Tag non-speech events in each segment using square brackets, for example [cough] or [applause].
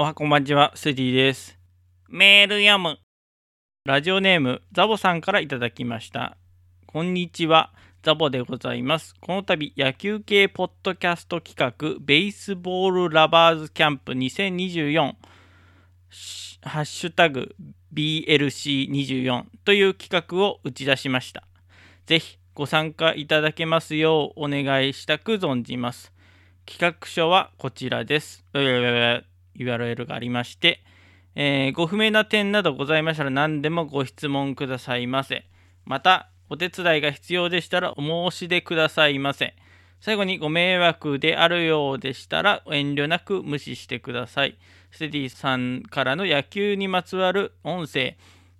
おはこんばんちは、スティです。メール読む。ラジオネーム、ザボさんからいただきました。こんにちは、ザボでございます。この度、野球系ポッドキャスト企画、ベースボールラバーズキャンプ2024、ハッシュタグ BLC24 という企画を打ち出しました。ぜひご参加いただけますようお願いしたく存じます。企画書はこちらです。URL がありまして、えーご不明な点などございましたら何でもご質問くださいませ。また、お手伝いが必要でしたらお申し出くださいませ。最後にご迷惑であるようでしたら遠慮なく無視してください。ステディさんからの野球にまつわる音声、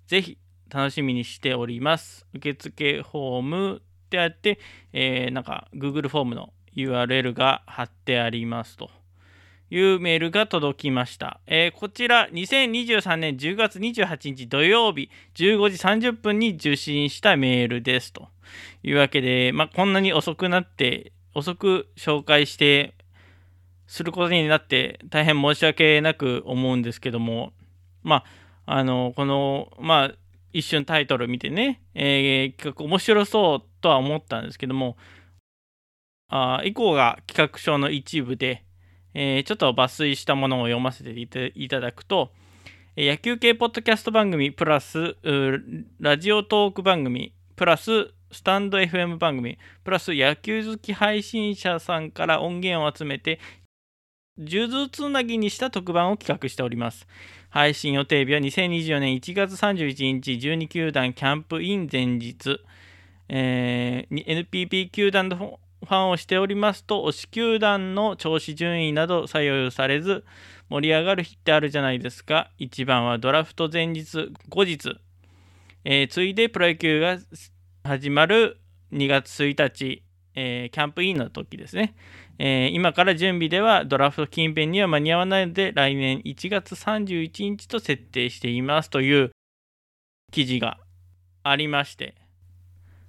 ぜひ楽しみにしております。受付フォームってあって、えーなんか Google フォームの URL が貼ってありますというメールが届きました。えーこちら2023年10月28日土曜日15時30分に受信したメールですというわけで、まあ、こんなに遅くなって遅く紹介してすることになって大変申し訳なく思うんですけどもまああのこのまあ一瞬タイトル見てね、えー企画面白そうとは思ったんですけどもあ以降が企画書の一部で、えーちょっと抜粋したものを読ませていただくと、野球系ポッドキャスト番組プラスラジオトーク番組プラススタンド FM 番組プラス野球好き配信者さんから音源を集めて数珠つなぎにした特番を企画しております。配信予定日は2024年1月31日12球団キャンプイン前日、えー NPP 球団のファンをしておりますと推し球団の調子順位など左右されず盛り上がる日ってあるじゃないですか。一番はドラフト前日後日、えーついでプロ野球が始まる2月1日、えーキャンプインの時ですね、えー今から準備ではドラフト近辺には間に合わないので来年1月31日と設定していますという記事がありまして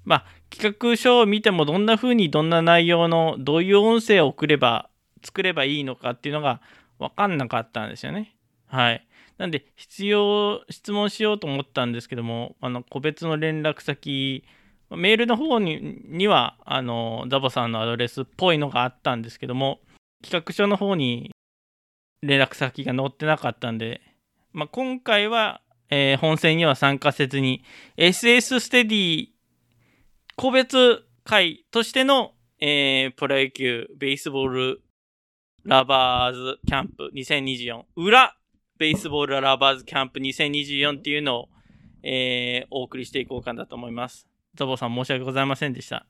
まあ企画書を見てもどんな風にどんな内容のどういう音声を送れば作ればいいのかっていうのが分かんなかったんですよね。はい。なんで必要質問しようと思ったんですけどもあの個別の連絡先メールの方ににはあのザボさんのアドレスっぽいのがあったんですけども企画書の方に連絡先が載ってなかったんで、まあ、今回は、えー本戦には参加せずに SS ステディ個別会としての、えープロ野球ベースボールラバーズキャンプ2024裏ベースボールラバーズキャンプ2024っていうのを、えーお送りしていこうかなと思います。ザボさん申し訳ございませんでした。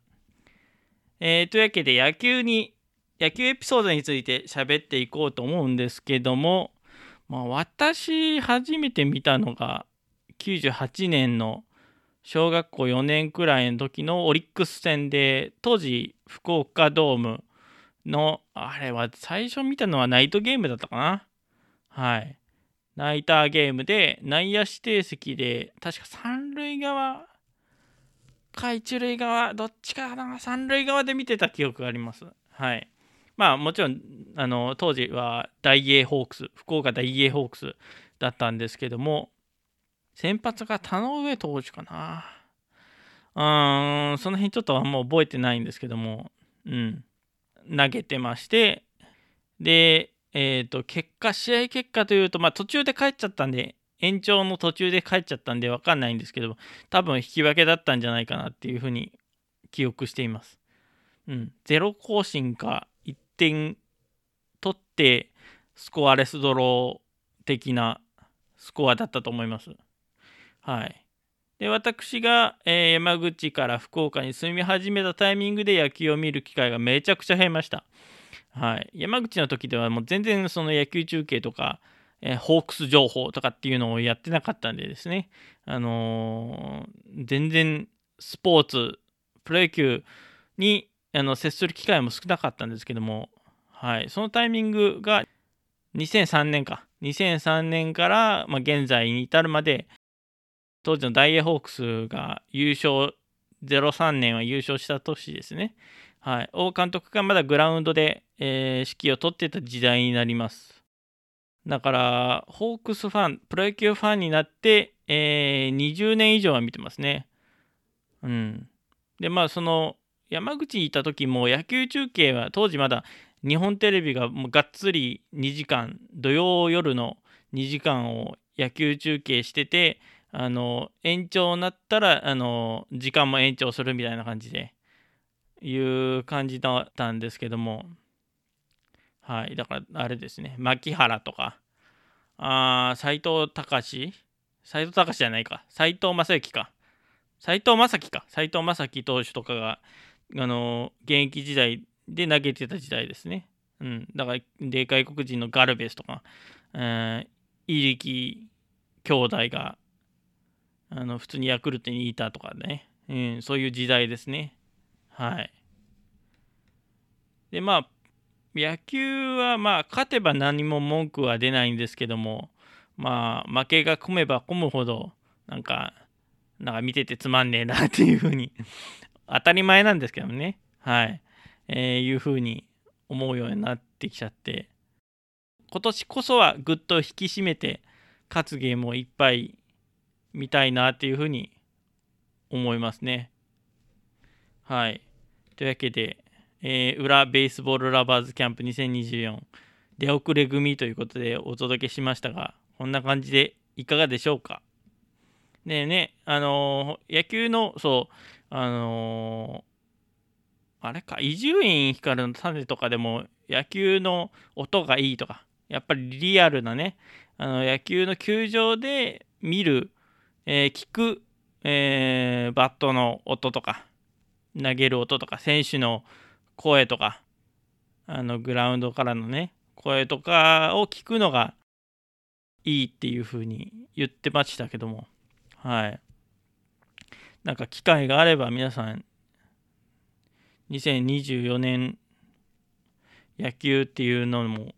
えーというわけで野球に野球エピソードについて喋っていこうと思うんですけども、まあ、私初めて見たのが98年の小学校4年くらいの時のオリックス戦で当時福岡ドームのあれは最初見たのはナイトゲームだったかな？はい。ナイターゲームで内野指定席で確か三塁側か一塁側どっちかな？三塁側で見てた記憶があります。はい。まあもちろんあの当時は大英ホークス福岡大英ホークスだったんですけども先発が田上投手かな。うーんその辺ちょっとあんま覚えてないんですけども。うん。投げてまして。でえっ、と結果試合結果というとまあ途中で帰っちゃったんで延長の途中で帰っちゃったんで分かんないんですけど多分引き分けだったんじゃないかなっていうふうに記憶しています。うん、ゼロ更新か1点取ってスコアレスドロー的なスコアだったと思います。はい。で、私が、えー山口から福岡に住み始めたタイミングで野球を見る機会がめちゃくちゃ増えました。はい。山口の時ではもう全然その野球中継とか、えーホークス情報とかっていうのをやってなかったんでですね、あのー全然スポーツ、プロ野球にあの接する機会も少なかったんですけども、はい、そのタイミングが2003年か2003年から、まあ、現在に至るまで当時のダイエーホークスが優勝03年は優勝した年ですね、はい、王監督がまだグラウンドで、えー指揮を取ってた時代になりますだから、ホークスファン、プロ野球ファンになって、えー20年以上は見てますね。うん。で、まあ、その、山口にいた時も野球中継は、当時まだ日本テレビがもうがっつり2時間、土曜夜の2時間を野球中継してて、あの、延長になったら、あの、時間も延長するみたいな感じで、いう感じだったんですけども、はい、だからあれですね、牧原とか、あ斎藤隆。斎藤隆じゃないか、斎藤正幸か、斎藤正樹か、斎藤正樹投手とかが、あの現役時代で投げてた時代ですね。うん、だから、で外国人のガルベスとか、えー、入力兄弟があの普通にヤクルトにいたとかね、うん、そういう時代ですね。はい。で、まあ、野球はまあ勝てば何も文句は出ないんですけどもまあ負けが込めば込むほどなんかなんか見ててつまんねえなっていうふうに [laughs] 当たり前なんですけどもねはい、えーいうふうに思うようになってきちゃって今年こそはぐっと引き締めて勝つゲームをいっぱい見たいなっていうふうに思いますね。はい。というわけでえー裏ベースボールラバーズキャンプ2024出遅れ組ということでお届けしましたがこんな感じでいかがでしょうか？ねえねあのー野球のそうあのーあれか伊集院光の種とかでも野球の音がいいとかやっぱりリアルなねあの野球の球場で見る、えー聞く、えーバットの音とか投げる音とか選手の声とかあのグラウンドからのね声とかを聞くのがいいっていう風に言ってましたけどもはい。なんか機会があれば皆さん2024年野球っていうのも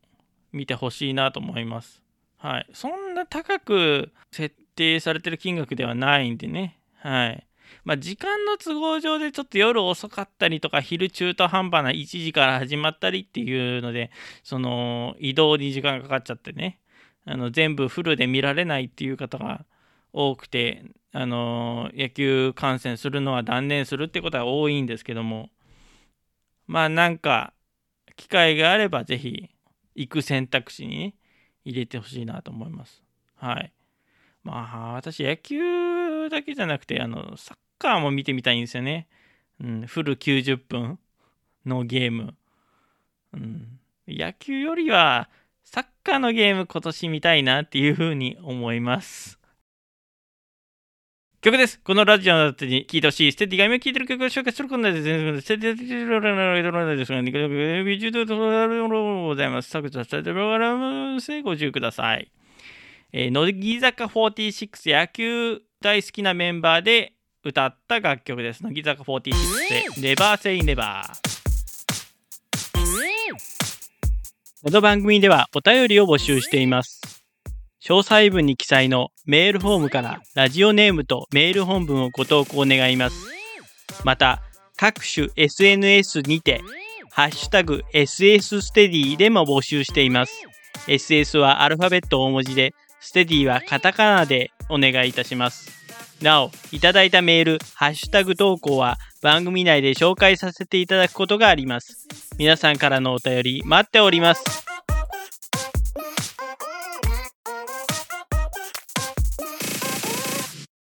見てほしいなと思います。はい。そんな高く設定されてる金額ではないんでね。はい。まあ、時間の都合上でちょっと夜遅かったりとか昼中途半端な1時から始まったりっていうのでその移動に時間がかかっちゃってね。あの全部フルで見られないっていう方が多くてあの野球観戦するのは断念するってことは多いんですけども。まあなんか機会があればぜひ行く選択肢に、入れてほしいなと思います。はい。まあ私野球だけじゃなくてあのサッカーも見てみたいんですよね。うん、フル90分のゲーム、うん。野球よりはサッカーのゲーム今年見たいなっていうふうに思います。曲です。このラジオの後に聴いてほしい、ステディが今聴いてる曲を紹介することで、ステディのですが、ビジュードございます。作者、ステディローラムご注意ください。えー、乃木坂46野球大好きなメンバーで歌った楽曲です。乃木坂46で Never Say Never。この番組ではお便りを募集しています。詳細文に記載のメールフォームからラジオネームとメール本文をご投稿願います。また、各種 SNS にて、ハッシュタグ SS ステディでも募集しています。SS はアルファベット大文字で、ステディはカタカナでお願いいたします。なお、いただいたメール、ハッシュタグ投稿は番組内で紹介させていただくことがあります。皆さんからのお便り待っております。